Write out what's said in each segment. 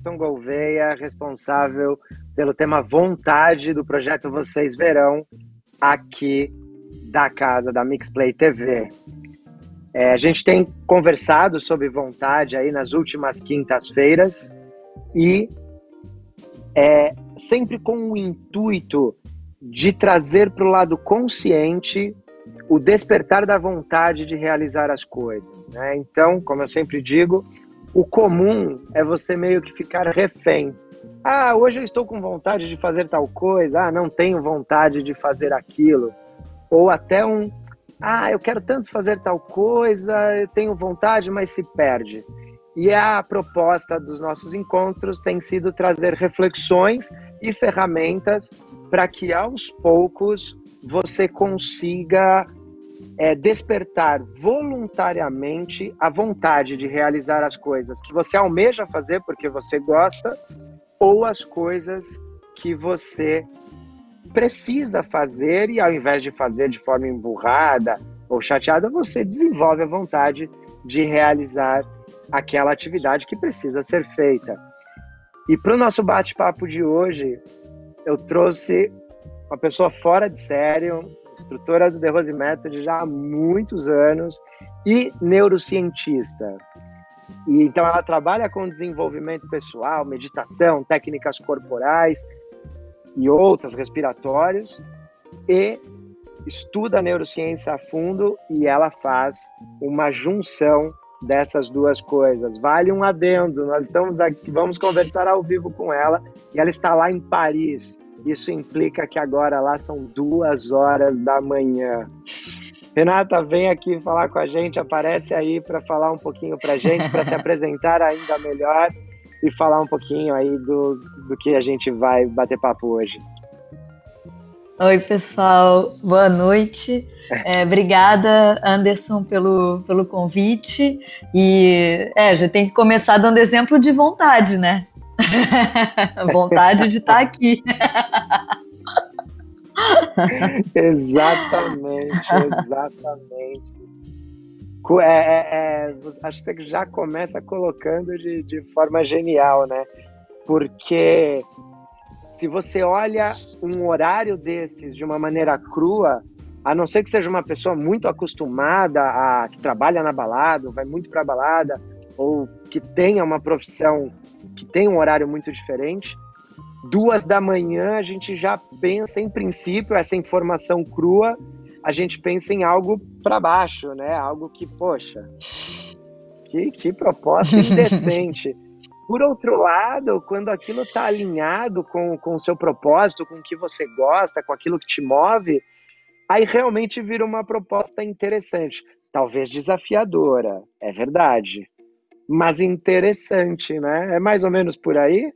Anderson Gouveia, responsável pelo tema vontade do projeto Vocês Verão, aqui da casa da Mixplay TV. É, a gente tem conversado sobre vontade aí nas últimas quintas-feiras e é sempre com o intuito de trazer para o lado consciente o despertar da vontade de realizar as coisas. Né? Então, como eu sempre digo, o comum é você meio que ficar refém. Ah, hoje eu estou com vontade de fazer tal coisa, ah, não tenho vontade de fazer aquilo. Ou até um, ah, eu quero tanto fazer tal coisa, eu tenho vontade, mas se perde. E a proposta dos nossos encontros tem sido trazer reflexões e ferramentas para que aos poucos você consiga é, despertar voluntariamente a vontade de realizar as coisas que você almeja fazer porque você gosta ou as coisas que você precisa fazer e ao invés de fazer de forma emburrada ou chateada, você desenvolve a vontade de realizar aquela atividade que precisa ser feita. E para o nosso bate-papo de hoje, eu trouxe uma pessoa fora de sério, instrutora do The Rose Method já há muitos anos e neurocientista. E então ela trabalha com desenvolvimento pessoal, meditação, técnicas corporais e outras respiratórios e estuda a neurociência a fundo e ela faz uma junção dessas duas coisas. Vale um adendo, nós estamos aqui, vamos conversar ao vivo com ela e ela está lá em Paris. Isso implica que agora lá são duas horas da manhã. Renata, vem aqui falar com a gente, aparece aí para falar um pouquinho para a gente, para se apresentar ainda melhor e falar um pouquinho aí do, do que a gente vai bater papo hoje. Oi, pessoal, boa noite. É, obrigada, Anderson, pelo, pelo convite. E é, já tem que começar dando exemplo de vontade, né? vontade de estar aqui. exatamente, exatamente. É, é, é, acho que você já começa colocando de, de forma genial, né? Porque se você olha um horário desses de uma maneira crua, a não ser que seja uma pessoa muito acostumada a que trabalha na balada, vai muito para balada, ou que tenha uma profissão que tem um horário muito diferente, duas da manhã a gente já pensa em princípio essa informação crua, a gente pensa em algo para baixo, né? Algo que poxa, que, que proposta indecente. Por outro lado, quando aquilo está alinhado com, com o seu propósito, com o que você gosta, com aquilo que te move, aí realmente vira uma proposta interessante. Talvez desafiadora, é verdade. Mas interessante, né? É mais ou menos por aí?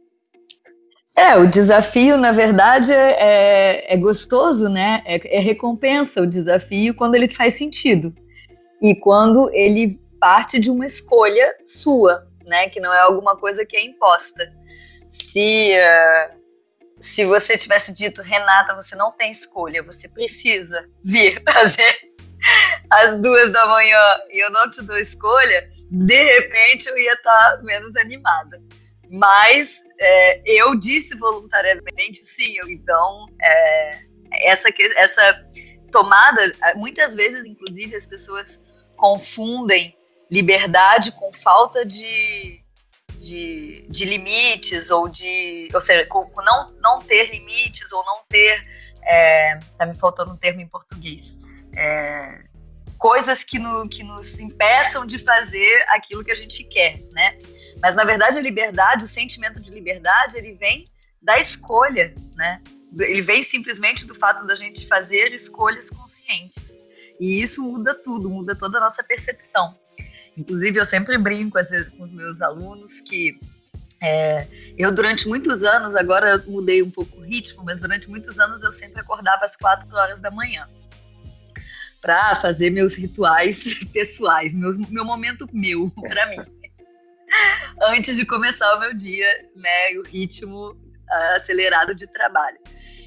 É, o desafio, na verdade, é, é gostoso, né? É, é recompensa o desafio quando ele faz sentido. E quando ele parte de uma escolha sua, né? Que não é alguma coisa que é imposta. Se, uh, se você tivesse dito, Renata, você não tem escolha, você precisa vir fazer às duas da manhã e eu não te dou escolha, de repente eu ia estar menos animada. Mas é, eu disse voluntariamente sim, então é, essa, essa tomada, muitas vezes, inclusive, as pessoas confundem liberdade com falta de, de, de limites ou de, ou seja, com, não, não ter limites ou não ter, é, tá me faltando um termo em português, é, coisas que, no, que nos impeçam de fazer aquilo que a gente quer, né? Mas na verdade a liberdade, o sentimento de liberdade, ele vem da escolha, né? Ele vem simplesmente do fato da gente fazer escolhas conscientes. E isso muda tudo, muda toda a nossa percepção. Inclusive, eu sempre brinco vezes, com os meus alunos que é, eu, durante muitos anos, agora eu mudei um pouco o ritmo, mas durante muitos anos eu sempre acordava às quatro horas da manhã para fazer meus rituais pessoais, meu, meu momento meu, para mim. Antes de começar o meu dia, né, o ritmo uh, acelerado de trabalho.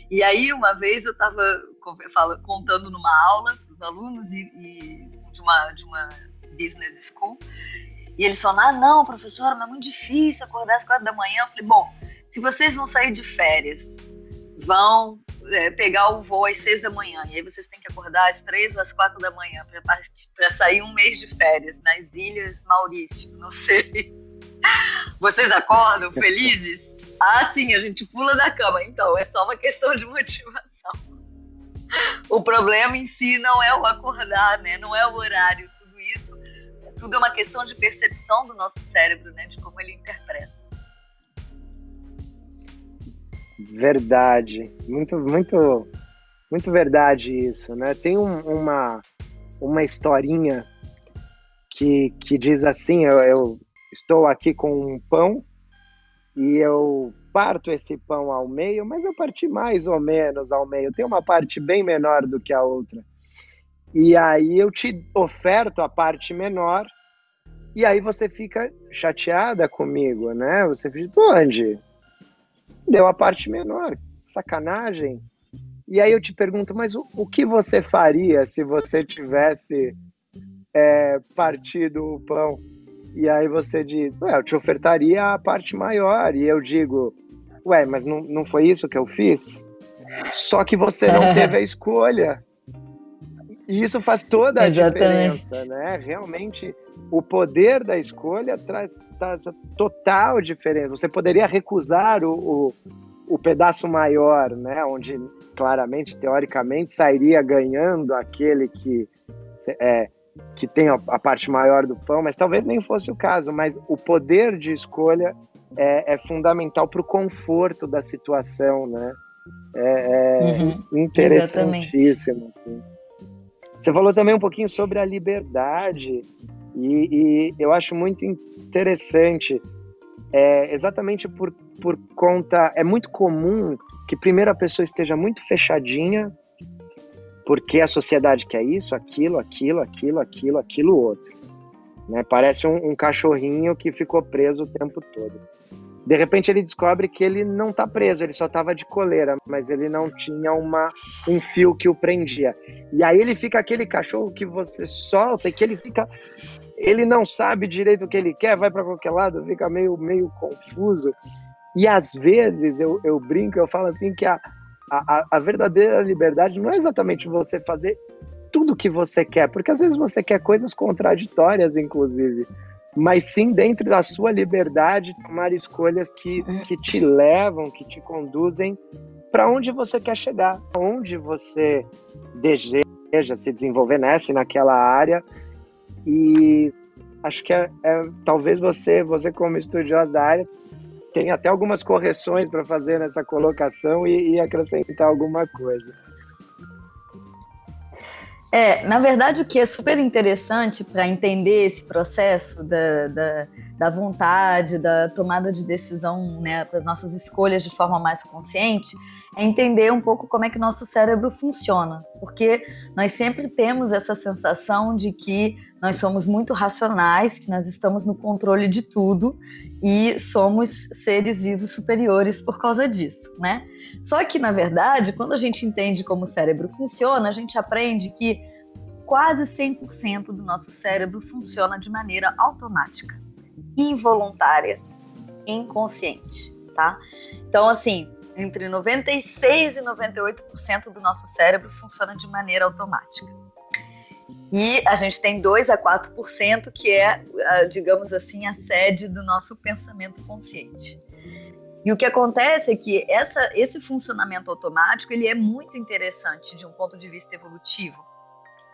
E aí, uma vez eu estava contando numa aula para os alunos e, e de, uma, de uma business school. E eles falaram: ah, não, professora, mas é muito difícil acordar às quatro da manhã. Eu falei: bom, se vocês vão sair de férias, vão é, pegar o voo às seis da manhã, e aí vocês têm que acordar às três ou às quatro da manhã para sair um mês de férias nas Ilhas Maurício, não sei. Vocês acordam felizes? Ah, sim, a gente pula da cama. Então, é só uma questão de motivação. O problema em si não é o acordar, né? Não é o horário, tudo isso. Tudo é uma questão de percepção do nosso cérebro, né? De como ele interpreta. Verdade. Muito, muito, muito verdade isso, né? Tem um, uma, uma historinha que, que diz assim, eu, eu estou aqui com um pão e eu parto esse pão ao meio, mas eu parti mais ou menos ao meio. Tem uma parte bem menor do que a outra. E aí eu te oferto a parte menor e aí você fica chateada comigo, né? Você fica, pô, onde? Deu a parte menor, sacanagem. E aí eu te pergunto, mas o, o que você faria se você tivesse é, partido o pão? E aí você diz, ué, eu te ofertaria a parte maior. E eu digo, ué, mas não, não foi isso que eu fiz? Só que você não teve a escolha. E isso faz toda a Exatamente. diferença, né? Realmente, o poder da escolha traz, traz total diferença. Você poderia recusar o, o, o pedaço maior, né? Onde claramente, teoricamente, sairia ganhando aquele que é, que tem a, a, parte maior do pão, mas talvez nem fosse o caso. Mas o poder de escolha é, é fundamental para o conforto da situação, né? É, é uhum, interessantíssimo. Assim. Você falou também um pouquinho sobre a liberdade e, e eu acho muito interessante, é, exatamente por, por conta, é muito comum que primeiro a pessoa esteja muito fechadinha porque a sociedade quer isso, aquilo, aquilo, aquilo, aquilo, aquilo outro. Né? Parece um, um cachorrinho que ficou preso o tempo todo. De repente ele descobre que ele não está preso, ele só estava de coleira, mas ele não tinha uma, um fio que o prendia. E aí ele fica aquele cachorro que você solta e que ele fica. Ele não sabe direito o que ele quer, vai para qualquer lado, fica meio, meio confuso. E às vezes eu, eu brinco, eu falo assim que a, a, a, verdadeira liberdade não é exatamente você fazer tudo o que você quer, porque às vezes você quer coisas contraditórias, inclusive, mas sim dentro da sua liberdade tomar escolhas que, que te levam, que te conduzem para onde você quer chegar, onde você deseja se desenvolver nessa e naquela área. E acho que é, é talvez você, você como estudioso da área, tem até algumas correções para fazer nessa colocação e, e acrescentar alguma coisa. É, na verdade, o que é super interessante para entender esse processo da, da, da, vontade, da tomada de decisão, né, para as nossas escolhas de forma mais consciente, é entender um pouco como é que nosso cérebro funciona. Porque nós sempre temos essa sensação de que nós somos muito racionais, que nós estamos no controle de tudo e somos seres vivos superiores por causa disso, né? Só que, na verdade, quando a gente entende como o cérebro funciona, a gente aprende que quase 100% do nosso cérebro funciona de maneira automática, involuntária, inconsciente, tá? Então, assim, entre 96 e 98% do nosso cérebro funciona de maneira automática. E a gente tem 2 a 4% que é, digamos assim, a sede do nosso pensamento consciente. E o que acontece é que essa, esse funcionamento automático ele é muito interessante de um ponto de vista evolutivo,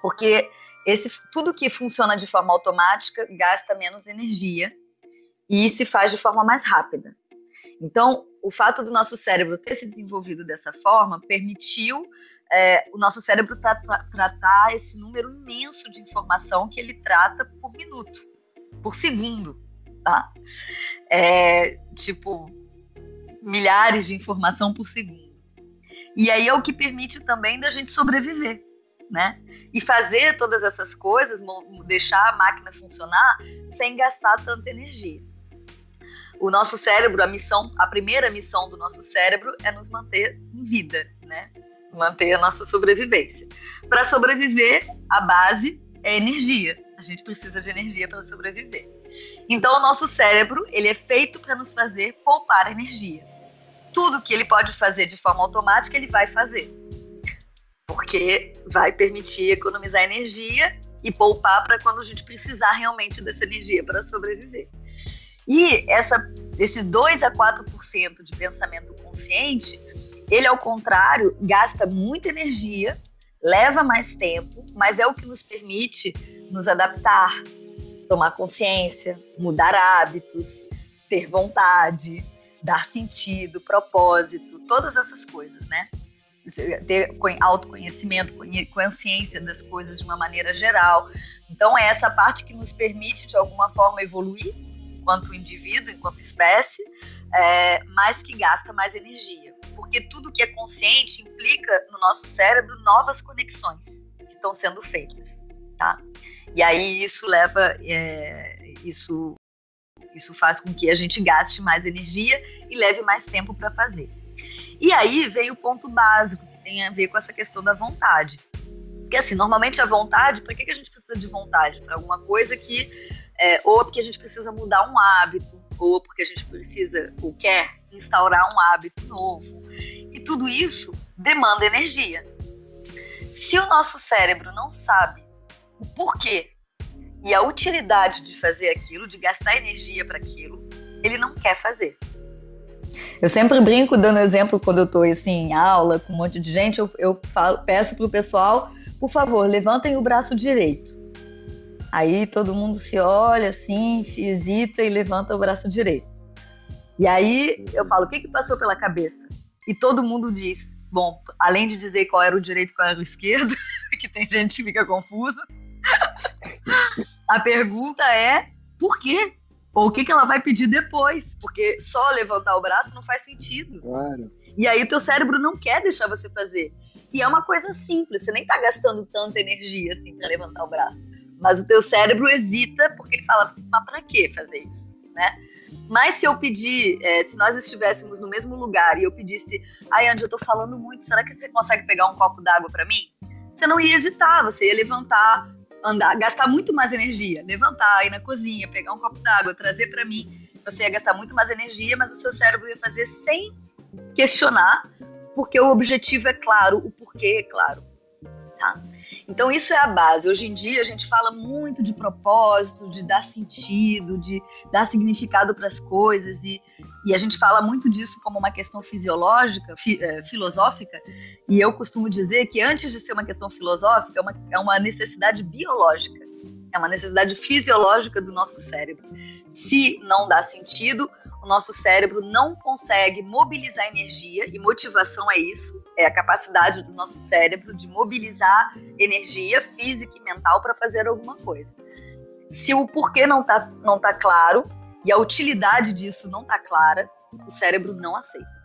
porque esse, tudo que funciona de forma automática gasta menos energia e se faz de forma mais rápida. Então, o fato do nosso cérebro ter se desenvolvido dessa forma permitiu é, o nosso cérebro tra tratar esse número imenso de informação que ele trata por minuto, por segundo, tá? É, tipo, milhares de informação por segundo. E aí é o que permite também da gente sobreviver, né? E fazer todas essas coisas, deixar a máquina funcionar sem gastar tanta energia. O nosso cérebro, a missão, a primeira missão do nosso cérebro é nos manter em vida, né? Manter a nossa sobrevivência. Para sobreviver, a base é energia. A gente precisa de energia para sobreviver. Então, o nosso cérebro ele é feito para nos fazer poupar energia. Tudo que ele pode fazer de forma automática, ele vai fazer. Porque vai permitir economizar energia e poupar para quando a gente precisar realmente dessa energia para sobreviver. E essa, esse 2 a 4% de pensamento consciente, ele, ao contrário, gasta muita energia, leva mais tempo, mas é o que nos permite nos adaptar, tomar consciência, mudar hábitos, ter vontade, dar sentido, propósito, todas essas coisas, né? Ter autoconhecimento, consciência das coisas de uma maneira geral. Então, é essa parte que nos permite, de alguma forma, evoluir enquanto indivíduo, enquanto espécie, é, mas que gasta mais energia. Porque tudo que é consciente implica no nosso cérebro novas conexões que estão sendo feitas, tá? E aí isso leva, é, isso, isso faz com que a gente gaste mais energia e leve mais tempo para fazer. E aí vem o ponto básico, que tem a ver com essa questão da vontade. Porque assim, normalmente a vontade, para que, que a gente precisa de vontade? Para alguma coisa que, é, ou porque a gente precisa mudar um hábito, ou porque a gente precisa ou quer instaurar um hábito novo. E tudo isso demanda energia. Se o nosso cérebro não sabe o porquê e a utilidade de fazer aquilo, de gastar energia para aquilo, ele não quer fazer. Eu sempre brinco dando exemplo quando eu estou assim, em aula com um monte de gente, eu, eu falo, peço para o pessoal, por favor, levantem o braço direito. Aí todo mundo se olha assim, hesita e levanta o braço direito. E aí eu falo, o que, que passou pela cabeça? E todo mundo diz, bom, além de dizer qual era o direito e qual era o esquerdo, que tem gente que fica confusa, a pergunta é por quê? Ou o que, que ela vai pedir depois? Porque só levantar o braço não faz sentido. Claro. E aí o teu cérebro não quer deixar você fazer. E é uma coisa simples, você nem tá gastando tanta energia assim para levantar o braço. Mas o teu cérebro hesita porque ele fala, mas para que fazer isso, né? Mas se eu pedir, é, se nós estivéssemos no mesmo lugar e eu pedisse, ai, Andy, eu tô falando muito, será que você consegue pegar um copo d'água para mim? Você não ia hesitar, você ia levantar, andar, gastar muito mais energia, levantar, ir na cozinha, pegar um copo d'água, trazer para mim, você ia gastar muito mais energia, mas o seu cérebro ia fazer sem questionar, porque o objetivo é claro, o porquê é claro, tá? Então isso é a base. Hoje em dia a gente fala muito de propósito, de dar sentido, de dar significado para as coisas e, e a gente fala muito disso como uma questão fisiológica, fi, é, filosófica. E eu costumo dizer que antes de ser uma questão filosófica, é uma, é uma necessidade biológica. É uma necessidade fisiológica do nosso cérebro. Se não dá sentido, o nosso cérebro não consegue mobilizar energia, e motivação é isso, é a capacidade do nosso cérebro de mobilizar energia física e mental para fazer alguma coisa. Se o porquê não está não tá claro e a utilidade disso não está clara, o cérebro não aceita.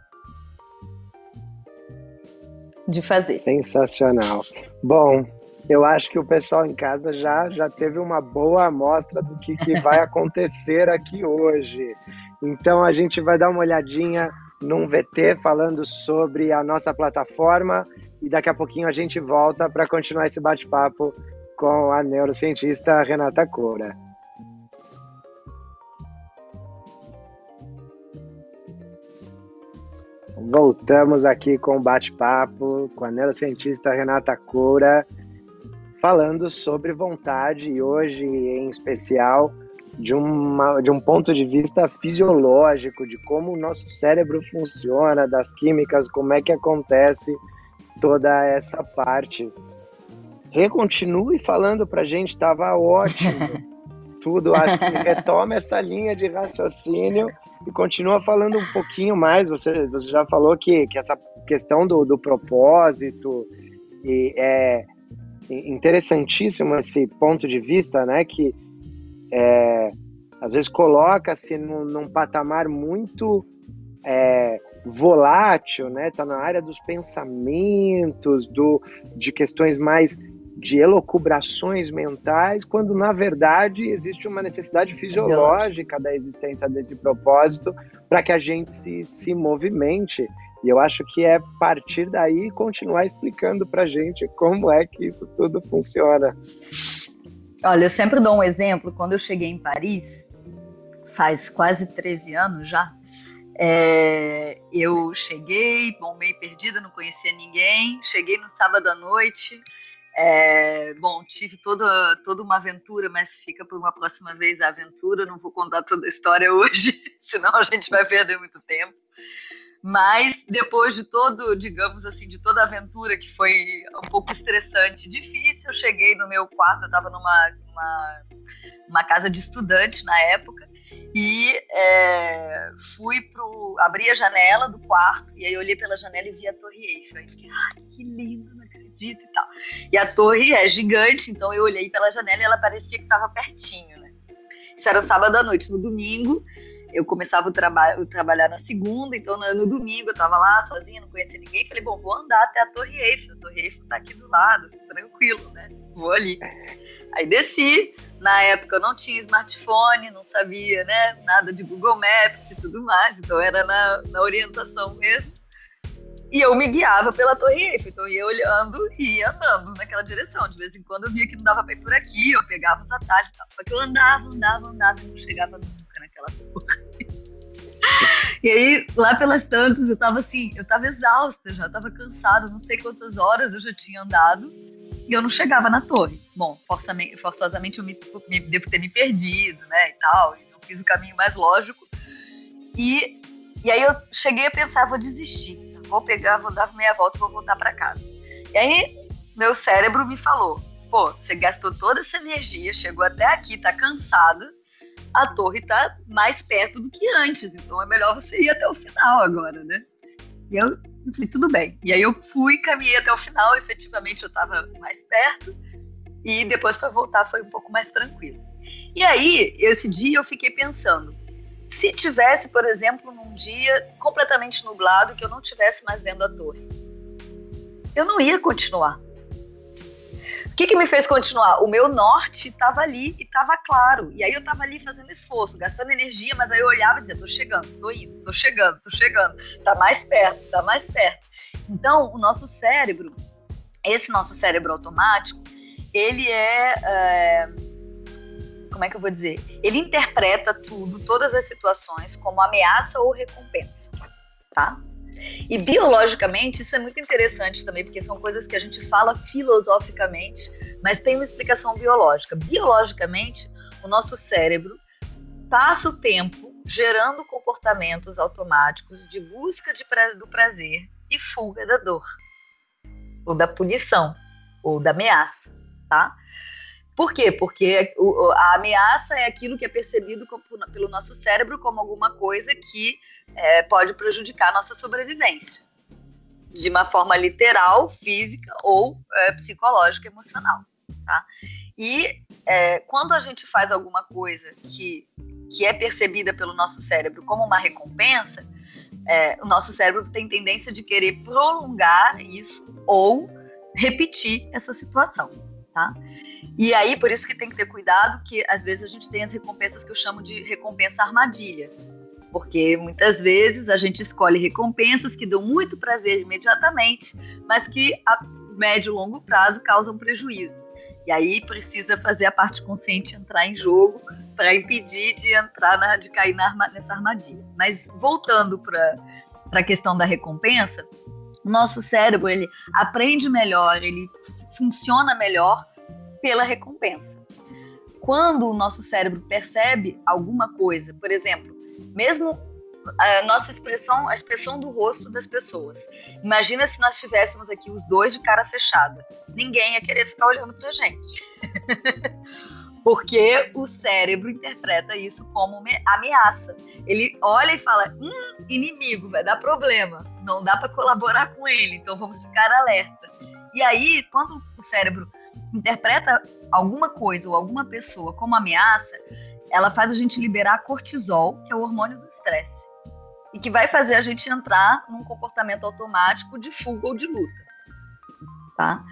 De fazer. Sensacional. Bom, eu acho que o pessoal em casa já, já teve uma boa amostra do que, que vai acontecer aqui hoje. Então a gente vai dar uma olhadinha num VT falando sobre a nossa plataforma e daqui a pouquinho a gente volta para continuar esse bate-papo com a neurocientista Renata Coura. Voltamos aqui com o bate-papo com a neurocientista Renata Coura, falando sobre vontade e hoje em especial de, uma, de um ponto de vista fisiológico, de como o nosso cérebro funciona, das químicas, como é que acontece toda essa parte. Recontinue falando para a gente, estava ótimo. Tudo, acho que retoma essa linha de raciocínio e continua falando um pouquinho mais. Você, você já falou que, que essa questão do, do propósito e é interessantíssimo esse ponto de vista, né? Que é, às vezes coloca-se num, num, patamar muito é, volátil, né? Está na área dos pensamentos, do, de questões mais de elocubrações mentais, quando na verdade existe uma necessidade fisiológica da existência desse propósito para que a gente se, se movimente. E eu acho que é partir daí continuar explicando para gente como é que isso tudo funciona. Olha, eu sempre dou um exemplo. Quando eu cheguei em Paris, faz quase 13 anos já, é, eu cheguei, bom, meio perdida, não conhecia ninguém. Cheguei no sábado à noite. É, bom, tive toda, toda uma aventura, mas fica para uma próxima vez a aventura. Não vou contar toda a história hoje, senão a gente vai perder muito tempo. Mas depois de todo, digamos assim, de toda a aventura que foi um pouco estressante, difícil, eu cheguei no meu quarto, eu estava numa uma, uma casa de estudante na época, e é, fui pro. abri a janela do quarto, e aí olhei pela janela e vi a Torre Eiffel. Aí fiquei, ai, que lindo, não acredito e tal. E a torre é gigante, então eu olhei pela janela e ela parecia que estava pertinho, né? Isso era sábado à noite. No domingo, eu começava o, traba trabalhar na segunda, então no, no domingo eu estava lá sozinha, não conhecia ninguém. Falei, bom, vou andar até a Torre Eiffel. A Torre Eiffel está aqui do lado, tranquilo, né? Vou ali. Aí desci. Na época eu não tinha smartphone, não sabia, né? Nada de Google Maps e tudo mais, então era na, na orientação mesmo. E eu me guiava pela Torre Eiffel, então ia olhando e ia andando naquela direção. De vez em quando eu via que não dava pra ir por aqui, eu pegava os atalhos e tal. Só que eu andava, andava, andava não chegava nunca naquela torre. E aí, lá pelas tantas, eu tava assim, eu tava exausta já, tava cansada, não sei quantas horas eu já tinha andado e eu não chegava na torre. Bom, forçosamente eu me, me, devo ter me perdido, né, e tal, e não fiz o caminho mais lógico. E, e aí eu cheguei a pensar, vou desistir vou pegar, vou dar meia volta vou voltar para casa. E aí, meu cérebro me falou: pô, você gastou toda essa energia, chegou até aqui, tá cansada, a torre tá mais perto do que antes, então é melhor você ir até o final agora, né? E eu, eu falei: tudo bem. E aí eu fui, caminhei até o final, efetivamente eu tava mais perto, e depois para voltar foi um pouco mais tranquilo. E aí, esse dia eu fiquei pensando: se tivesse, por exemplo, num dia completamente nublado que eu não tivesse mais vendo a torre, eu não ia continuar. Que, que me fez continuar? O meu norte estava ali e estava claro. E aí eu estava ali fazendo esforço, gastando energia, mas aí eu olhava e dizia: tô chegando, tô indo, tô chegando, tô chegando. Tá mais perto, tá mais perto. Então, o nosso cérebro, esse nosso cérebro automático, ele é, é como é que eu vou dizer? Ele interpreta tudo, todas as situações, como ameaça ou recompensa, tá? E biologicamente isso é muito interessante também, porque são coisas que a gente fala filosoficamente, mas tem uma explicação biológica. Biologicamente, o nosso cérebro passa o tempo gerando comportamentos automáticos de busca de pra do prazer e fuga da dor, ou da punição, ou da ameaça, tá? Por quê? Porque a ameaça é aquilo que é percebido pelo nosso cérebro como alguma coisa que é, pode prejudicar a nossa sobrevivência, de uma forma literal, física ou é, psicológica, emocional. Tá? E é, quando a gente faz alguma coisa que, que é percebida pelo nosso cérebro como uma recompensa, é, o nosso cérebro tem tendência de querer prolongar isso ou repetir essa situação. Tá? E aí, por isso que tem que ter cuidado, que às vezes a gente tem as recompensas que eu chamo de recompensa armadilha. Porque muitas vezes a gente escolhe recompensas que dão muito prazer imediatamente, mas que a médio e longo prazo causam prejuízo. E aí precisa fazer a parte consciente entrar em jogo para impedir de entrar na, de cair na, nessa armadilha. Mas voltando para a questão da recompensa, o nosso cérebro ele aprende melhor, ele funciona melhor pela recompensa. Quando o nosso cérebro percebe alguma coisa, por exemplo, mesmo a nossa expressão, a expressão do rosto das pessoas. Imagina se nós tivéssemos aqui os dois de cara fechada. Ninguém ia querer ficar olhando pra gente. Porque o cérebro interpreta isso como ameaça. Ele olha e fala: hum, inimigo, vai dar problema. Não dá para colaborar com ele, então vamos ficar alerta. E aí, quando o cérebro interpreta alguma coisa ou alguma pessoa como ameaça, ela faz a gente liberar cortisol, que é o hormônio do estresse, e que vai fazer a gente entrar num comportamento automático de fuga ou de luta, tá?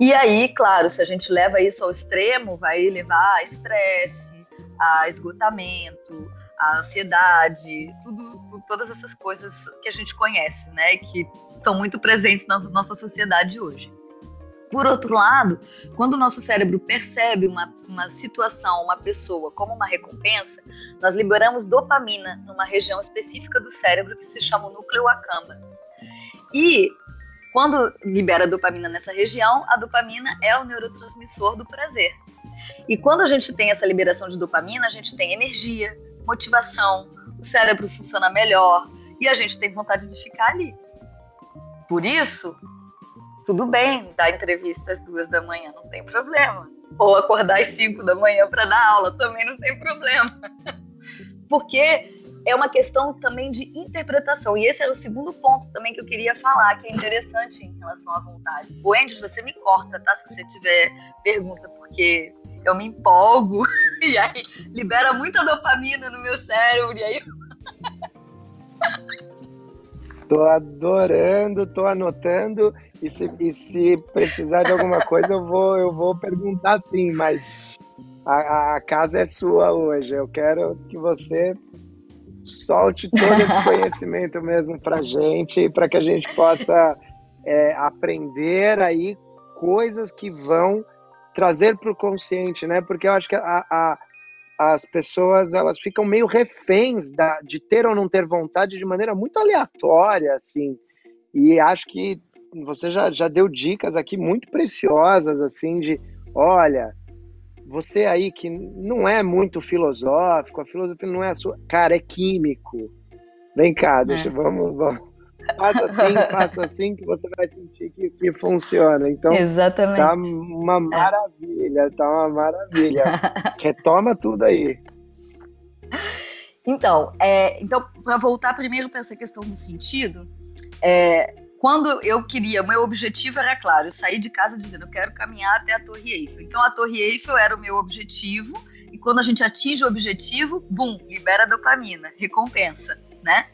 E aí, claro, se a gente leva isso ao extremo, vai levar a estresse, a esgotamento, a ansiedade, tudo, tudo, todas essas coisas que a gente conhece, né, que estão muito presentes na nossa sociedade hoje. Por outro lado, quando o nosso cérebro percebe uma, uma situação, uma pessoa como uma recompensa, nós liberamos dopamina numa região específica do cérebro que se chama o núcleo accumbens. E quando libera dopamina nessa região, a dopamina é o neurotransmissor do prazer. E quando a gente tem essa liberação de dopamina, a gente tem energia, motivação, o cérebro funciona melhor e a gente tem vontade de ficar ali. Por isso, tudo bem dar entrevista às duas da manhã, não tem problema. Ou acordar às cinco da manhã para dar aula, também não tem problema. Porque é uma questão também de interpretação. E esse era o segundo ponto também que eu queria falar, que é interessante em relação à vontade. O Andy, você me corta, tá? Se você tiver pergunta, porque eu me empolgo e aí libera muita dopamina no meu cérebro e aí Tô adorando, tô anotando e se, e se precisar de alguma coisa eu vou eu vou perguntar sim, mas a, a casa é sua hoje. Eu quero que você solte todo esse conhecimento mesmo para gente, para que a gente possa é, aprender aí coisas que vão trazer para o consciente, né? Porque eu acho que a, a, as pessoas elas ficam meio reféns da, de ter ou não ter vontade de maneira muito aleatória, assim. E acho que você já, já deu dicas aqui muito preciosas, assim, de olha, você aí que não é muito filosófico, a filosofia não é a sua. Cara, é químico. Vem cá, deixa, é. vamos, vamos. Faça assim, faça assim, que você vai sentir que, que funciona. Então, Exatamente. tá uma maravilha, tá uma maravilha. Retoma tudo aí. Então, é, então para voltar primeiro para essa questão do sentido, é, quando eu queria, meu objetivo era claro, eu saí de casa dizendo eu quero caminhar até a Torre Eiffel. Então a Torre Eiffel era o meu objetivo e quando a gente atinge o objetivo, bum, libera dopamina, recompensa, né?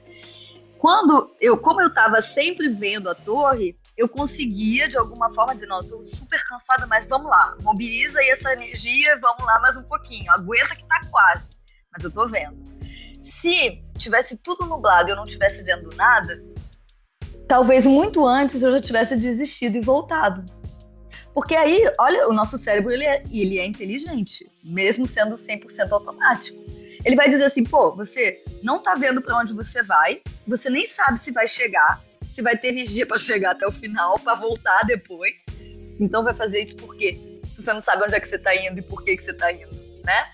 Quando eu, como eu estava sempre vendo a torre, eu conseguia de alguma forma dizer, não, tô super cansada, mas vamos lá, mobiliza aí essa energia, vamos lá mais um pouquinho, aguenta que tá quase, mas eu tô vendo. Se tivesse tudo nublado e eu não tivesse vendo nada, talvez muito antes eu já tivesse desistido e voltado. Porque aí, olha, o nosso cérebro ele é, ele é inteligente, mesmo sendo 100% automático. Ele vai dizer assim, pô, você não tá vendo para onde você vai, você nem sabe se vai chegar, se vai ter energia para chegar até o final, para voltar depois. Então vai fazer isso por quê? Se você não sabe onde é que você tá indo e por que que você tá indo, né?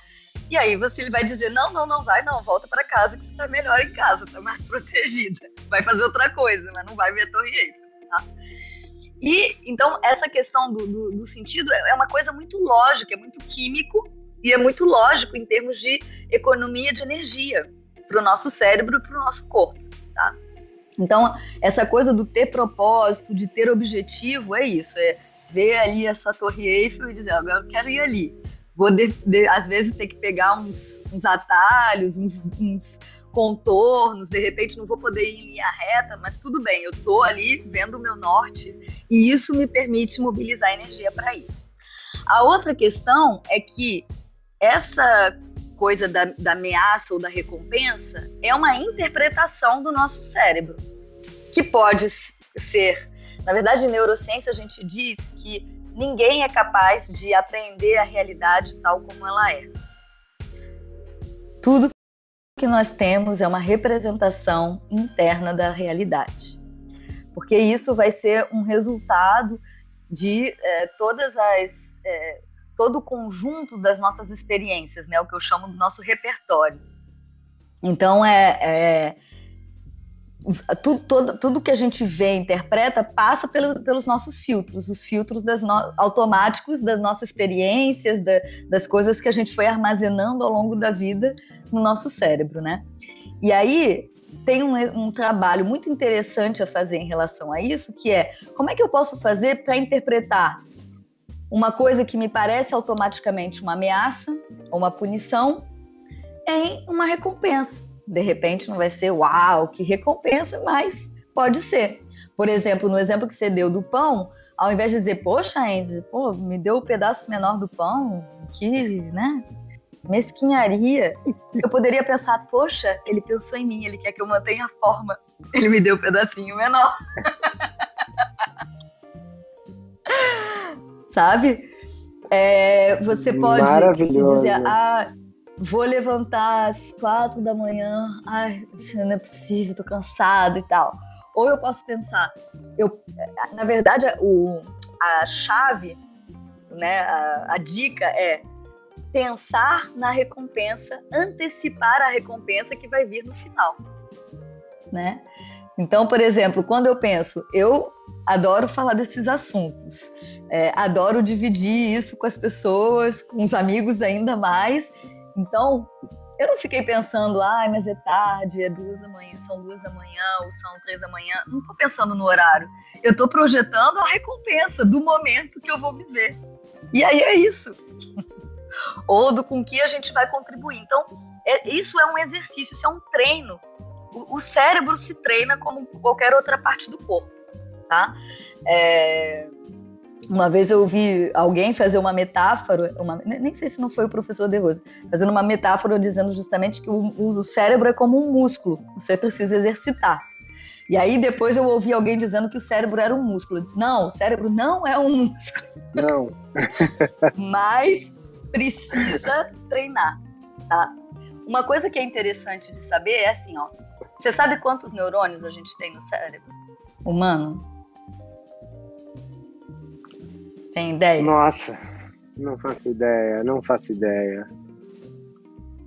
E aí você vai dizer: não, não, não vai, não, volta para casa que você tá melhor em casa, tá mais protegida. Vai fazer outra coisa, mas não vai ver a Torre Eiffel, tá? E então essa questão do, do, do sentido é, é uma coisa muito lógica, é muito químico e é muito lógico em termos de economia de energia para o nosso cérebro para o nosso corpo, tá? Então, essa coisa do ter propósito, de ter objetivo, é isso. É ver ali a sua Torre Eiffel e dizer, agora eu quero ir ali vou de, de, às vezes ter que pegar uns, uns atalhos, uns, uns, contornos, de repente não vou poder ir em linha reta, mas tudo bem, eu estou ali vendo o meu norte e isso me permite mobilizar energia para ir. A outra questão é que essa coisa da, da ameaça ou da recompensa é uma interpretação do nosso cérebro, que pode ser, na verdade, em neurociência a gente diz que ninguém é capaz de aprender a realidade tal como ela é. Tudo que nós temos é uma representação interna da realidade. Porque isso vai ser um resultado de é, todas as. É, todo o conjunto das nossas experiências, né? O que eu chamo do nosso repertório. Então é, é tudo, todo, tudo que a gente vê, interpreta, passa pelo, pelos nossos filtros, os filtros das no, automáticos das nossas experiências, da, das coisas que a gente foi armazenando ao longo da vida no nosso cérebro, né? E aí tem um, um trabalho muito interessante a fazer em relação a isso, que é como é que eu posso fazer para interpretar uma coisa que me parece automaticamente uma ameaça ou uma punição em uma recompensa de repente não vai ser uau, que recompensa, mas pode ser. Por exemplo, no exemplo que você deu do pão, ao invés de dizer, poxa, Andy, pô, me deu o um pedaço menor do pão, que, né? Mesquinharia. Eu poderia pensar, poxa, ele pensou em mim, ele quer que eu mantenha a forma. Ele me deu um pedacinho menor. sabe? É, você pode dizer, ah, vou levantar às quatro da manhã, ai, não é possível, tô cansado e tal. Ou eu posso pensar, eu, na verdade, o, a chave, né, a, a dica é pensar na recompensa, antecipar a recompensa que vai vir no final, né? Então, por exemplo, quando eu penso, eu adoro falar desses assuntos, é, adoro dividir isso com as pessoas, com os amigos ainda mais. Então, eu não fiquei pensando, ai, mas é tarde, é duas da manhã, são duas da manhã, ou são três da manhã. Não estou pensando no horário. Eu estou projetando a recompensa do momento que eu vou viver. E aí é isso. ou do com que a gente vai contribuir. Então, é, isso é um exercício, isso é um treino o, o cérebro se treina como qualquer outra parte do corpo, tá? É, uma vez eu ouvi alguém fazer uma metáfora, uma, nem sei se não foi o professor De Rosa, fazendo uma metáfora dizendo justamente que o, o, cérebro é como um músculo, você precisa exercitar. E aí depois eu ouvi alguém dizendo que o cérebro era um músculo. Eu disse, não, o cérebro não é um músculo. Não. Mas precisa treinar, tá? Uma coisa que é interessante de saber é assim, ó, você sabe quantos neurônios a gente tem no cérebro humano? Tem ideia? Nossa, não faço ideia, não faço ideia.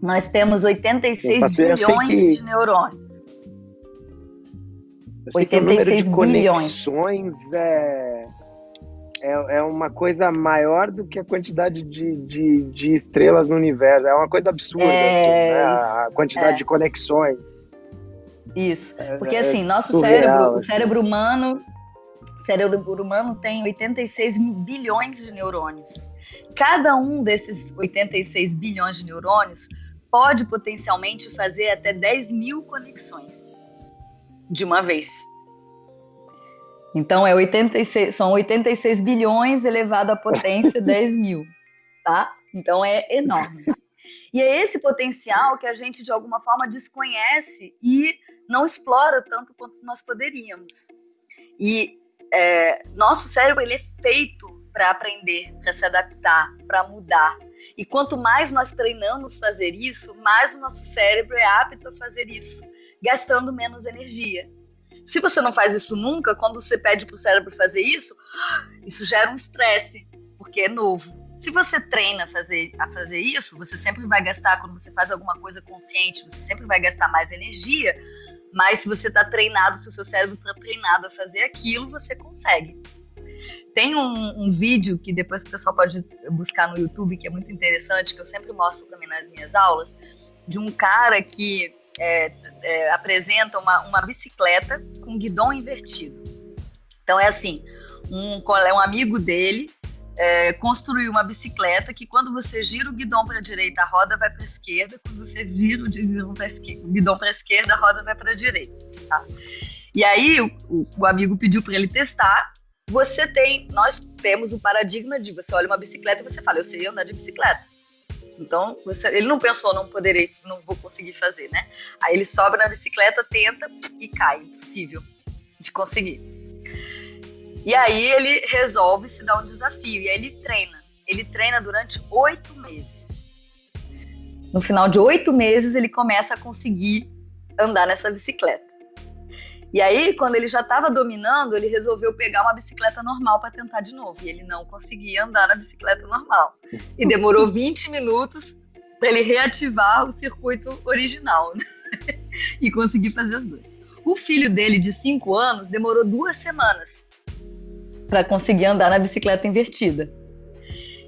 Nós temos 86 faço, bilhões que... de neurônios. Eu 86 que o número de conexões é, é, é uma coisa maior do que a quantidade de, de, de estrelas no universo. É uma coisa absurda, é, assim, né? a quantidade é. de conexões. Isso. É, Porque é assim, nosso surreal, cérebro, assim. o cérebro humano, cérebro humano tem 86 bilhões de neurônios. Cada um desses 86 bilhões de neurônios pode potencialmente fazer até 10 mil conexões de uma vez. Então é 86, são 86 bilhões elevado à potência 10 mil, tá? Então é enorme. E é esse potencial que a gente, de alguma forma, desconhece e não explora tanto quanto nós poderíamos. E é, nosso cérebro ele é feito para aprender, para se adaptar, para mudar. E quanto mais nós treinamos fazer isso, mais o nosso cérebro é apto a fazer isso, gastando menos energia. Se você não faz isso nunca, quando você pede para o cérebro fazer isso, isso gera um estresse, porque é novo. Se você treina fazer, a fazer isso, você sempre vai gastar, quando você faz alguma coisa consciente, você sempre vai gastar mais energia, mas se você está treinado, se o seu cérebro está treinado a fazer aquilo, você consegue. Tem um, um, vídeo que depois o pessoal pode buscar no YouTube, que é muito interessante, que eu sempre mostro também nas minhas aulas, de um cara que é, é, apresenta uma, uma bicicleta com guidão invertido. Então é assim, um, um amigo dele é, construir uma bicicleta que quando você gira o guidão para a direita, a roda vai para a esquerda, quando você vira o guidão para a esquerda, a roda vai para a direita. Tá? E aí o, o amigo pediu para ele testar. Você tem, nós temos o paradigma de você olha uma bicicleta e você fala, eu sei andar de bicicleta. Então, você, ele não pensou, não poderei, não vou conseguir fazer, né? Aí ele sobe na bicicleta, tenta e cai, impossível de conseguir. E aí ele resolve se dar um desafio. E aí ele treina. Ele treina durante oito meses. No final de oito meses, ele começa a conseguir andar nessa bicicleta. E aí, quando ele já estava dominando, ele resolveu pegar uma bicicleta normal para tentar de novo. E ele não conseguia andar na bicicleta normal. E demorou 20 minutos para ele reativar o circuito original né? e conseguir fazer as duas. O filho dele, de 5 anos, demorou duas semanas para conseguir andar na bicicleta invertida.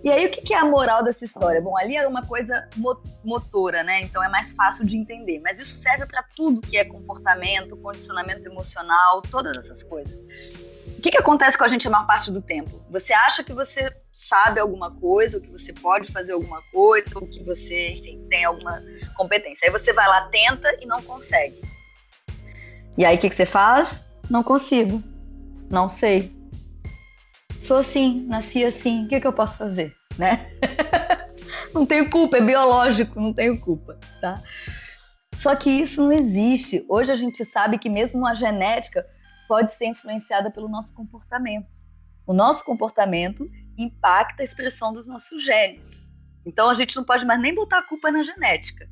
E aí, o que é a moral dessa história? Bom, ali era uma coisa motora, né? Então é mais fácil de entender. Mas isso serve para tudo que é comportamento, condicionamento emocional, todas essas coisas. O que, que acontece com a gente a maior parte do tempo? Você acha que você sabe alguma coisa, ou que você pode fazer alguma coisa, ou que você, enfim, tem alguma competência. Aí você vai lá, tenta e não consegue. E aí o que, que você faz? Não consigo. Não sei sou assim, nasci assim, o que, que eu posso fazer, né? não tenho culpa, é biológico, não tenho culpa, tá? Só que isso não existe. Hoje a gente sabe que mesmo a genética pode ser influenciada pelo nosso comportamento. O nosso comportamento impacta a expressão dos nossos genes. Então a gente não pode mais nem botar a culpa na genética.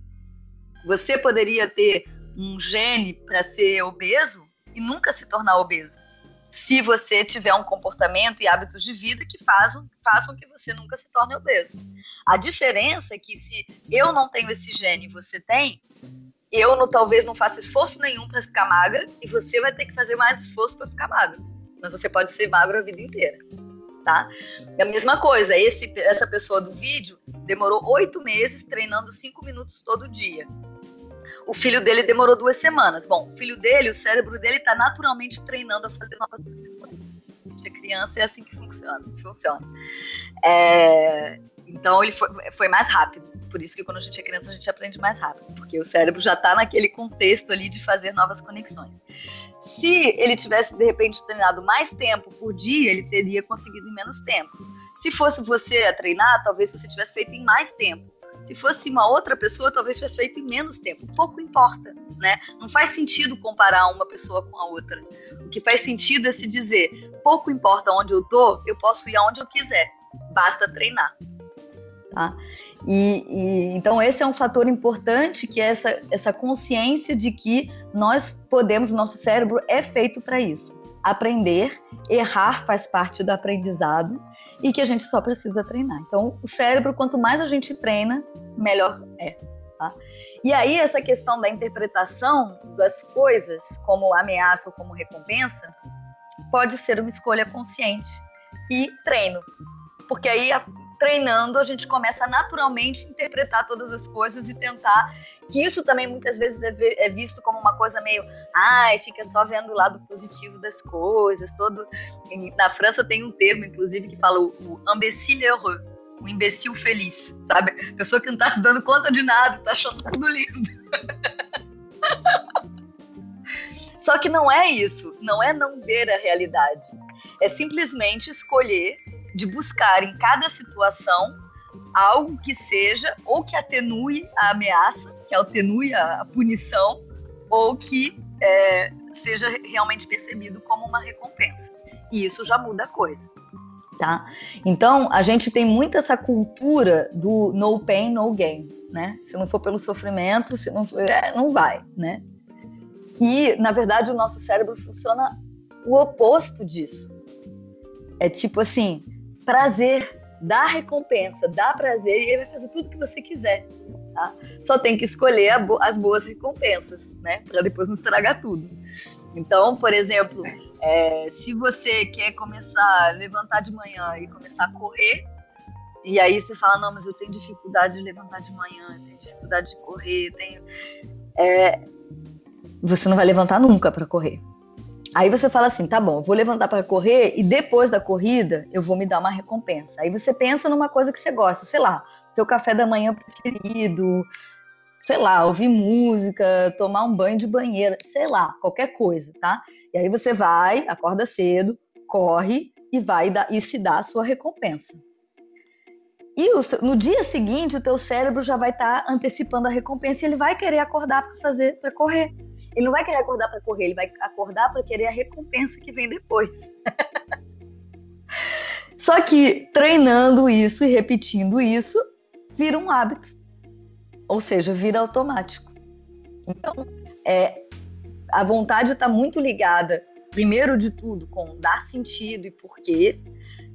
Você poderia ter um gene para ser obeso e nunca se tornar obeso. Se você tiver um comportamento e hábitos de vida que façam, façam que você nunca se torne obeso. A diferença é que se eu não tenho esse gene e você tem, eu não, talvez não faça esforço nenhum para ficar magra e você vai ter que fazer mais esforço para ficar magra. Mas você pode ser magro a vida inteira, tá? É a mesma coisa, esse, essa pessoa do vídeo demorou oito meses treinando cinco minutos todo dia. O filho dele demorou duas semanas. Bom, o filho dele, o cérebro dele está naturalmente treinando a fazer novas conexões. De criança é assim que funciona. Funciona. É, então ele foi, foi mais rápido. Por isso que quando a gente é criança a gente aprende mais rápido, porque o cérebro já está naquele contexto ali de fazer novas conexões. Se ele tivesse de repente treinado mais tempo por dia, ele teria conseguido em menos tempo. Se fosse você a treinar, talvez você tivesse feito em mais tempo. Se fosse uma outra pessoa, talvez tivesse feito em menos tempo. Pouco importa, né? Não faz sentido comparar uma pessoa com a outra. O que faz sentido é se dizer: pouco importa onde eu tô, eu posso ir aonde eu quiser. Basta treinar. Tá? E, e, então esse é um fator importante que é essa, essa consciência de que nós podemos, o nosso cérebro é feito para isso. Aprender, errar faz parte do aprendizado e que a gente só precisa treinar. Então, o cérebro, quanto mais a gente treina, melhor é. Tá? E aí, essa questão da interpretação das coisas como ameaça ou como recompensa pode ser uma escolha consciente e treino. Porque aí treinando, a gente começa a naturalmente interpretar todas as coisas e tentar. Que isso também muitas vezes é, é visto como uma coisa meio. Ai, fica só vendo o lado positivo das coisas. todo Na França tem um termo, inclusive, que fala o, o imbécile heureux. O imbecil feliz, sabe? Pessoa que não tá se dando conta de nada, tá achando tudo lindo. Só que não é isso, não é não ver a realidade. É simplesmente escolher de buscar em cada situação algo que seja ou que atenue a ameaça, que atenue a, punição, ou que é, seja realmente percebido como uma recompensa. E isso já muda a coisa. Tá? Então, a gente tem muito essa cultura do no pain, no gain, né? Se não for pelo sofrimento, se não, é, não vai, né? E, na verdade, o nosso cérebro funciona o oposto disso. É tipo assim, prazer, dá recompensa, dá prazer e ele vai fazer tudo que você quiser. Tá? Só tem que escolher bo as boas recompensas, né? Para depois não estragar tudo. Então, por exemplo, é, se você quer começar a levantar de manhã e começar a correr, e aí você fala, não, mas eu tenho dificuldade de levantar de manhã, eu tenho dificuldade de correr, eu tenho. É, você não vai levantar nunca para correr. Aí você fala assim, tá bom, vou levantar para correr e depois da corrida eu vou me dar uma recompensa. Aí você pensa numa coisa que você gosta, sei lá, teu café da manhã preferido, sei lá, ouvir música, tomar um banho de banheira, sei lá, qualquer coisa, tá? E aí você vai, acorda cedo, corre e vai dar, e se dá a sua recompensa. E o, no dia seguinte o teu cérebro já vai estar tá antecipando a recompensa e ele vai querer acordar para fazer, para correr. Ele não vai querer acordar para correr, ele vai acordar para querer a recompensa que vem depois. Só que treinando isso e repetindo isso, vira um hábito. Ou seja, vira automático. Então, é, a vontade está muito ligada, primeiro de tudo, com dar sentido e porquê.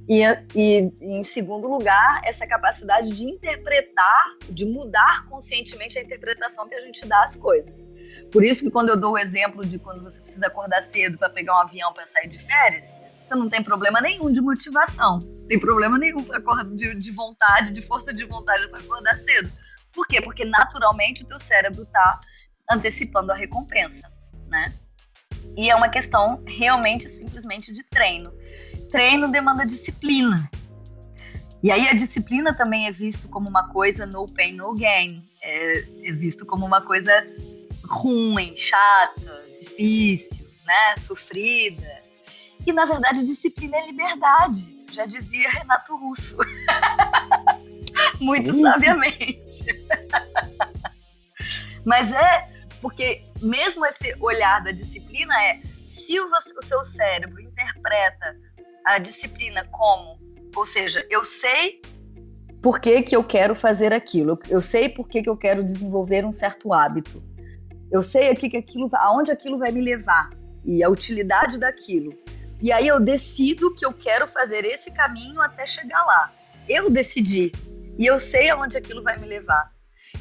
E, e, em segundo lugar, essa capacidade de interpretar, de mudar conscientemente a interpretação que a gente dá às coisas. Por isso que quando eu dou o exemplo de quando você precisa acordar cedo para pegar um avião para sair de férias, você não tem problema nenhum de motivação, tem problema nenhum de, de vontade, de força de vontade para acordar cedo. Por quê? Porque naturalmente o teu cérebro está antecipando a recompensa, né? E é uma questão realmente simplesmente de treino. Treino demanda disciplina. E aí a disciplina também é visto como uma coisa no pain, no gain. É, é visto como uma coisa ruim, chata, difícil, né, sofrida. E na verdade, disciplina é liberdade, já dizia Renato Russo. Muito sabiamente. Mas é porque mesmo esse olhar da disciplina é se o, o seu cérebro interpreta a disciplina como Ou seja, eu sei por que, que eu quero fazer aquilo, eu sei por que, que eu quero desenvolver um certo hábito. Eu sei aqui que aquilo, aonde aquilo vai me levar e a utilidade daquilo. E aí eu decido que eu quero fazer esse caminho até chegar lá. Eu decidi e eu sei aonde aquilo vai me levar.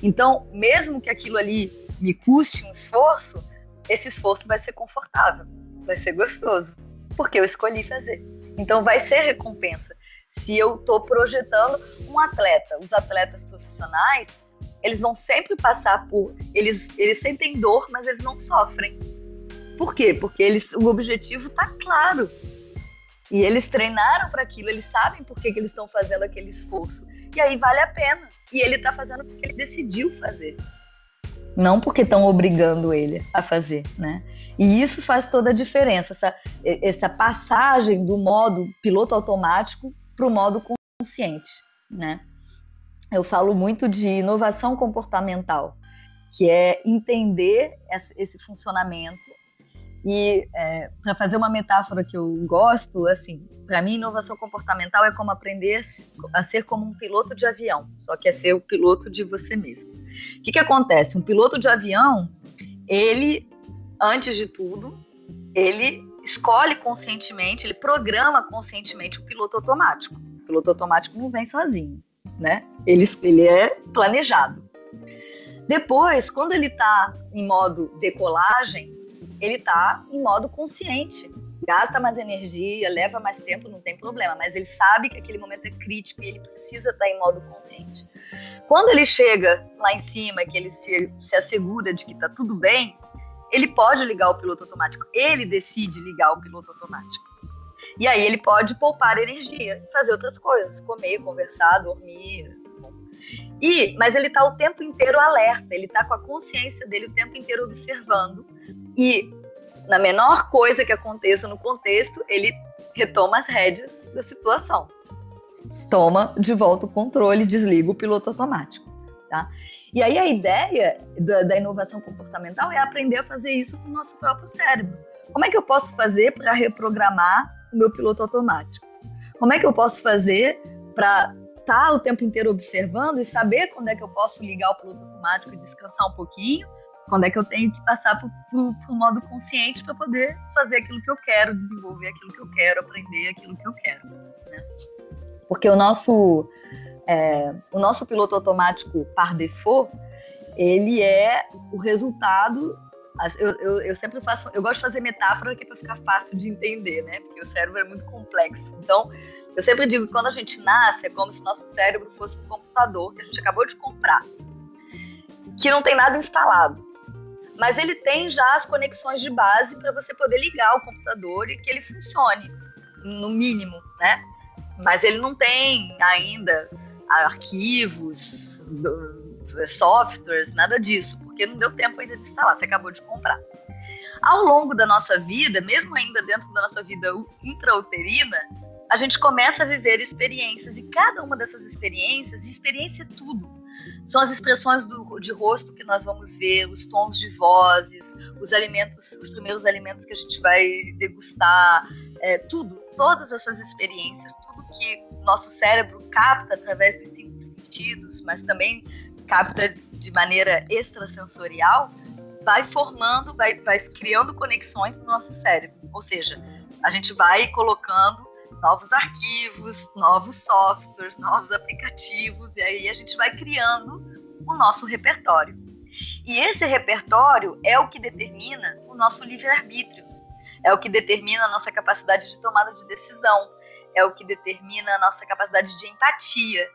Então, mesmo que aquilo ali me custe um esforço, esse esforço vai ser confortável, vai ser gostoso, porque eu escolhi fazer. Então, vai ser recompensa. Se eu estou projetando um atleta, os atletas profissionais, eles vão sempre passar por. Eles, eles sentem dor, mas eles não sofrem. Por quê? Porque eles, o objetivo está claro. E eles treinaram para aquilo, eles sabem por que, que eles estão fazendo aquele esforço. E aí vale a pena. E ele está fazendo porque ele decidiu fazer. Não porque estão obrigando ele a fazer, né? E isso faz toda a diferença, essa, essa passagem do modo piloto automático para o modo consciente, né? Eu falo muito de inovação comportamental, que é entender esse funcionamento e é, para fazer uma metáfora que eu gosto, assim, para mim inovação comportamental é como aprender a ser como um piloto de avião, só que é ser o piloto de você mesmo. O que, que acontece? Um piloto de avião, ele, antes de tudo, ele escolhe conscientemente, ele programa conscientemente o piloto automático. O piloto automático não vem sozinho, né? Ele, ele é planejado. Depois, quando ele está em modo decolagem, ele está em modo consciente. Gasta mais energia, leva mais tempo, não tem problema, mas ele sabe que aquele momento é crítico e ele precisa estar tá em modo consciente. Quando ele chega lá em cima, que ele se, se assegura de que está tudo bem, ele pode ligar o piloto automático. Ele decide ligar o piloto automático. E aí ele pode poupar energia e fazer outras coisas, comer, conversar, dormir. E, mas ele está o tempo inteiro alerta, ele está com a consciência dele o tempo inteiro observando e na menor coisa que aconteça no contexto, ele retoma as rédeas da situação. Toma de volta o controle, desliga o piloto automático, tá? E aí a ideia da, da inovação comportamental é aprender a fazer isso com o nosso próprio cérebro. Como é que eu posso fazer para reprogramar meu piloto automático? Como é que eu posso fazer para estar tá o tempo inteiro observando e saber quando é que eu posso ligar o piloto automático e descansar um pouquinho? Quando é que eu tenho que passar para o modo consciente para poder fazer aquilo que eu quero, desenvolver aquilo que eu quero, aprender aquilo que eu quero. Né? Porque o nosso é, o nosso piloto automático par default, ele é o resultado. Eu, eu, eu, sempre faço, eu gosto de fazer metáfora aqui para ficar fácil de entender, né? Porque o cérebro é muito complexo. Então, eu sempre digo que quando a gente nasce é como se nosso cérebro fosse um computador que a gente acabou de comprar, que não tem nada instalado. Mas ele tem já as conexões de base para você poder ligar o computador e que ele funcione, no mínimo, né? Mas ele não tem ainda arquivos, softwares, nada disso, porque não deu tempo ainda de instalar, você acabou de comprar. Ao longo da nossa vida, mesmo ainda dentro da nossa vida intrauterina, a gente começa a viver experiências e cada uma dessas experiências, experiência é tudo. São as expressões do, de rosto que nós vamos ver, os tons de vozes, os alimentos, os primeiros alimentos que a gente vai degustar, é, tudo, todas essas experiências, tudo que nosso cérebro capta através dos cinco sentidos, mas também capta de maneira extrasensorial, vai formando, vai, vai criando conexões no nosso cérebro. Ou seja, a gente vai colocando novos arquivos, novos softwares, novos aplicativos, e aí a gente vai criando o nosso repertório. E esse repertório é o que determina o nosso livre-arbítrio, é o que determina a nossa capacidade de tomada de decisão, é o que determina a nossa capacidade de empatia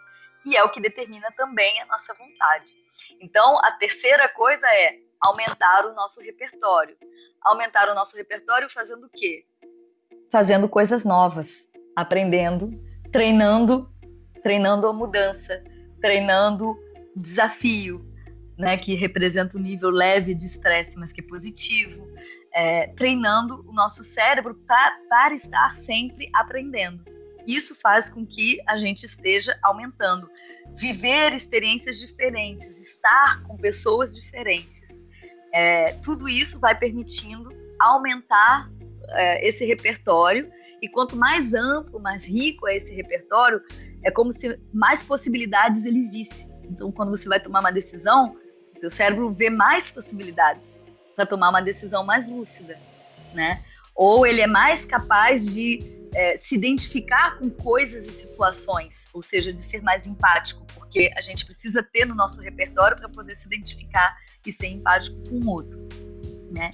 e é o que determina também a nossa vontade. Então, a terceira coisa é aumentar o nosso repertório. Aumentar o nosso repertório fazendo o quê? Fazendo coisas novas aprendendo, treinando, treinando a mudança, treinando desafio, né, que representa um nível leve de estresse, mas que é positivo, é, treinando o nosso cérebro pra, para estar sempre aprendendo. Isso faz com que a gente esteja aumentando, viver experiências diferentes, estar com pessoas diferentes. É, tudo isso vai permitindo aumentar é, esse repertório E quanto mais amplo, mais rico é esse repertório, é como se mais possibilidades ele visse. Então, quando você vai tomar uma decisão, o cérebro vê mais possibilidades para tomar uma decisão mais lúcida, né? Ou ele é mais capaz de é, se identificar com coisas e situações, ou seja, de ser mais empático, porque a gente precisa ter no nosso repertório para poder se identificar e ser empático com o outro, né?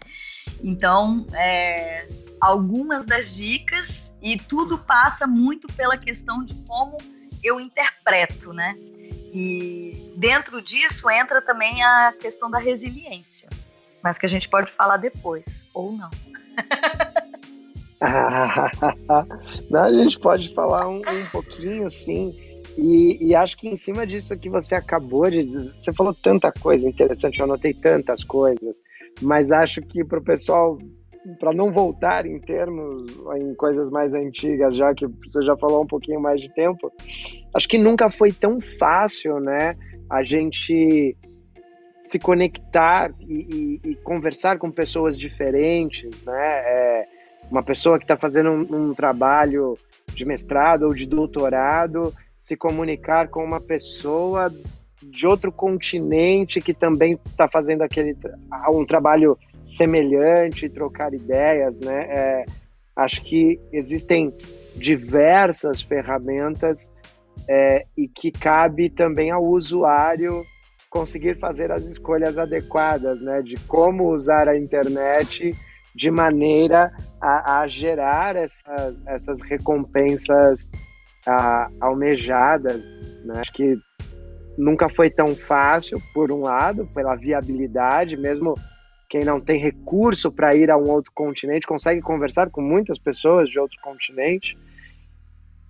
Então, é, algumas das dicas e tudo passa muito pela questão de como eu interpreto, né? E dentro disso entra também a questão da resiliência, mas que a gente pode falar depois, ou não. não, a gente pode falar um, um pouquinho, sim. E, e, acho que em cima disso que você acabou de dizer, você falou tanta coisa interessante, eu anotei tantas coisas, mas acho que para o pessoal, para não voltar em termos, em coisas mais antigas, já que você já falou um pouquinho mais de tempo, acho que nunca foi tão fácil, né, a gente se conectar e, e, e conversar com pessoas diferentes, né, é, uma pessoa que está fazendo um, um, trabalho de mestrado ou de doutorado se comunicar com uma pessoa de outro continente que também está fazendo aquele um trabalho semelhante, trocar ideias, né? É, acho que existem diversas ferramentas é, e que cabe também ao usuário conseguir fazer as escolhas adequadas, né? De como usar a internet de maneira a, a gerar essas, essas recompensas a, almejadas. Né? Acho que nunca foi tão fácil, por um lado, pela viabilidade, mesmo quem não tem recurso para ir a um outro continente consegue conversar com muitas pessoas de outro continente.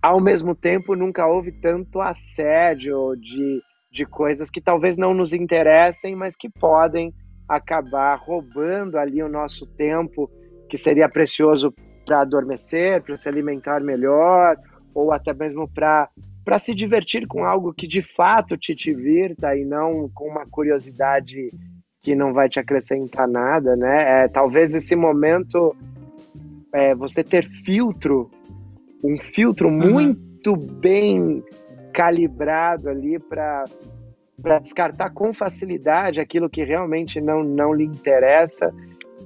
Ao mesmo tempo, nunca houve tanto assédio de, de coisas que talvez não nos interessem, mas que podem acabar roubando ali o nosso tempo, que seria precioso para adormecer, para se alimentar melhor, ou até mesmo para para se divertir com algo que de fato te divirta e não com uma curiosidade que não vai te acrescentar nada, né? É, talvez esse momento é, você ter filtro, um filtro uhum. muito bem calibrado ali para para descartar com facilidade aquilo que realmente não, não lhe interessa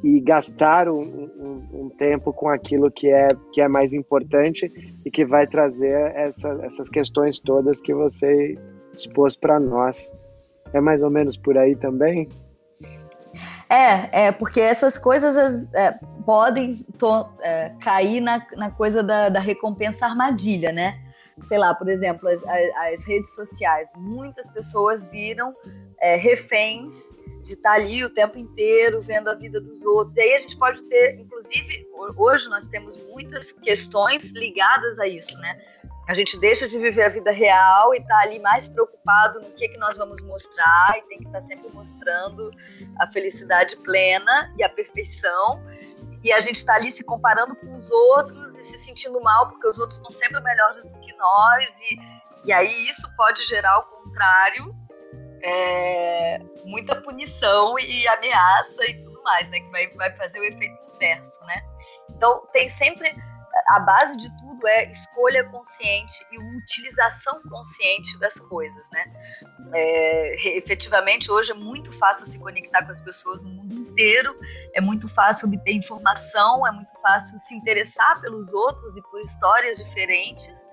e gastar um, um, um, tempo com aquilo que é, que é mais importante e que vai trazer essa, essas questões todas que você expôs para nós. É mais ou menos por aí também? É, é porque essas coisas é, podem to, é, cair na, na coisa da, da recompensa armadilha, né? Sei lá, por exemplo, as, as redes sociais. Muitas pessoas viram é, reféns de estar ali o tempo inteiro vendo a vida dos outros. E aí a gente pode ter, inclusive, hoje nós temos muitas questões ligadas a isso, né? A gente deixa de viver a vida real e está ali mais preocupado no que, que nós vamos mostrar e tem que estar tá sempre mostrando a felicidade plena e a perfeição e a gente está ali se comparando com os outros e se sentindo mal porque os outros estão sempre melhores do que nós. E, e aí isso pode gerar o contrário é, muita punição e ameaça e tudo mais né? Que vai, vai fazer o efeito inverso né? Então tem sempre a base de tudo é escolha consciente e utilização consciente das coisas, né? É, efetivamente, hoje é muito fácil se conectar com as pessoas no mundo inteiro, é muito fácil obter informação, é muito fácil se interessar pelos outros e por histórias diferentes.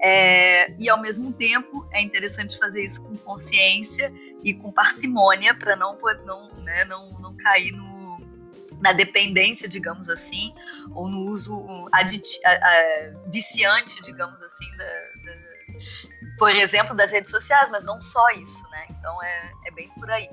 É, e ao mesmo tempo é interessante fazer isso com consciência e com parcimônia para não, não, né, não, não cair no na dependência, digamos assim, ou no uso aditi- viciante, digamos assim, da, da, por exemplo, das redes sociais, mas não só isso, né? Então é, é bem por aí.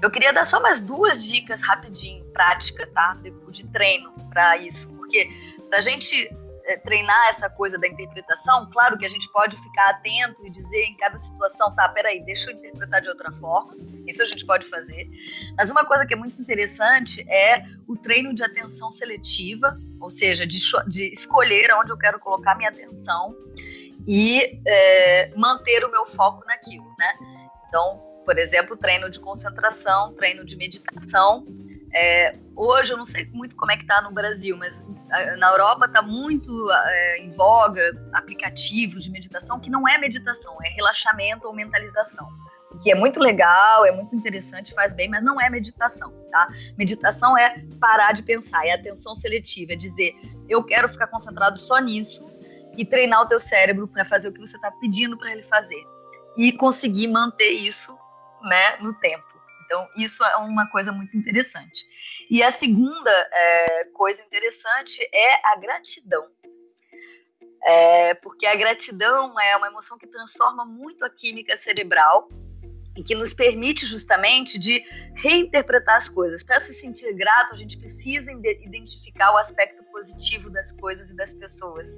Eu queria dar só mais duas dicas rapidinho, prática, tá? De, de treino para isso, porque pra gente é, treinar essa coisa da interpretação, claro que a gente pode ficar atento e dizer em cada situação, tá, peraí, deixa eu interpretar de outra forma. Isso a gente pode fazer. Mas uma coisa que é muito interessante é o treino de atenção seletiva, ou seja, de, de escolher onde eu quero colocar minha atenção e é, manter o meu foco naquilo, né? Então, por exemplo, treino de concentração, treino de meditação É, hoje eu não sei muito como é que está no Brasil, mas na Europa está muito é, em voga aplicativos de meditação que não é meditação, é relaxamento ou mentalização. Que é muito legal, é muito interessante, faz bem, mas não é meditação, tá? Meditação é parar de pensar, é atenção seletiva, é dizer, eu quero ficar concentrado só nisso e treinar o teu cérebro para fazer o que você está pedindo para ele fazer e conseguir manter isso, né, no tempo. Então, isso é uma coisa muito interessante. E a segunda é, coisa interessante é a gratidão. É, porque a gratidão é uma emoção que transforma muito a química cerebral e que nos permite justamente de reinterpretar as coisas. Para se sentir grato, a gente precisa identificar o aspecto positivo das coisas e das pessoas.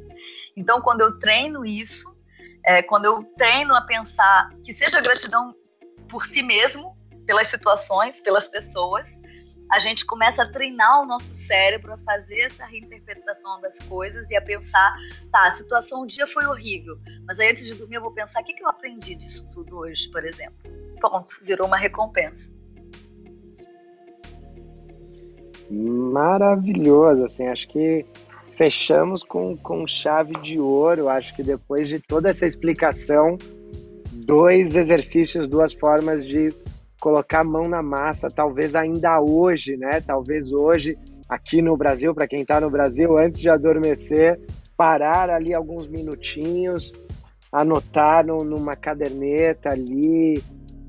Então, quando eu treino isso, é, quando eu treino a pensar que seja gratidão por si mesmo, pelas situações, pelas pessoas, a gente começa a treinar o nosso cérebro a fazer essa reinterpretação das coisas e a pensar, tá, a situação um dia foi horrível, mas aí antes de dormir eu vou pensar, o que, que eu aprendi disso tudo hoje, por exemplo? Pronto, virou uma recompensa. Maravilhoso, assim, acho que fechamos com, com chave de ouro, acho que depois de toda essa explicação, dois exercícios, duas formas de colocar a mão na massa, talvez ainda hoje, né? Talvez hoje, aqui no Brasil, para quem está no Brasil, antes de adormecer, parar ali alguns minutinhos, anotar no, numa caderneta ali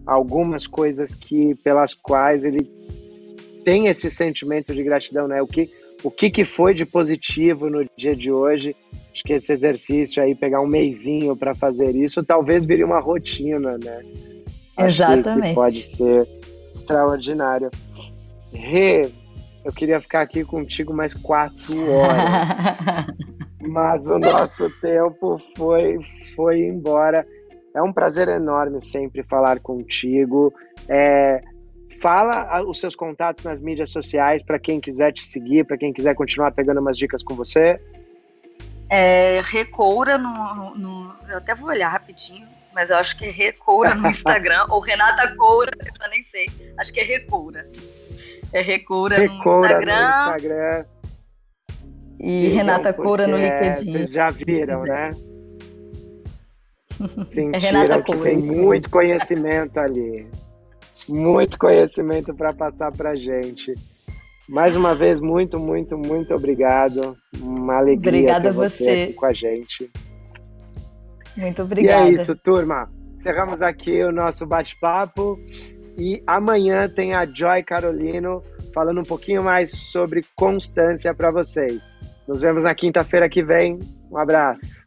algumas coisas que pelas quais ele tem esse sentimento de gratidão, né? O que o que, que foi de positivo no dia de hoje? Acho que esse exercício aí, pegar um meizinho para fazer isso, talvez vire uma rotina, né? Exatamente. Que pode ser extraordinário. Rê, eu queria ficar aqui contigo mais quatro horas. mas o nosso tempo foi, foi embora. É um prazer enorme sempre falar contigo. É, fala os seus contatos nas mídias sociais para quem quiser te seguir, para quem quiser continuar pegando umas dicas com você. É, Recoura no, no, Eu até vou olhar rapidinho mas eu acho que é Recoura no Instagram, ou Renata Coura, eu nem sei. Acho que é Recoura. É Recoura, Recoura no Instagram. No Instagram. E Renata Coura no LinkedIn. Vocês já viram, né? Sentiram é Renata que tem muito conhecimento ali. Muito conhecimento para passar para gente. Mais uma vez, muito, muito, muito obrigado. Uma alegria Obrigada ter você, você aqui com a gente. Muito obrigada. E é isso, turma. Encerramos aqui o nosso bate-papo. E amanhã tem a Joy Carolino falando um pouquinho mais sobre constância para vocês. Nos vemos na quinta-feira que vem. Um abraço.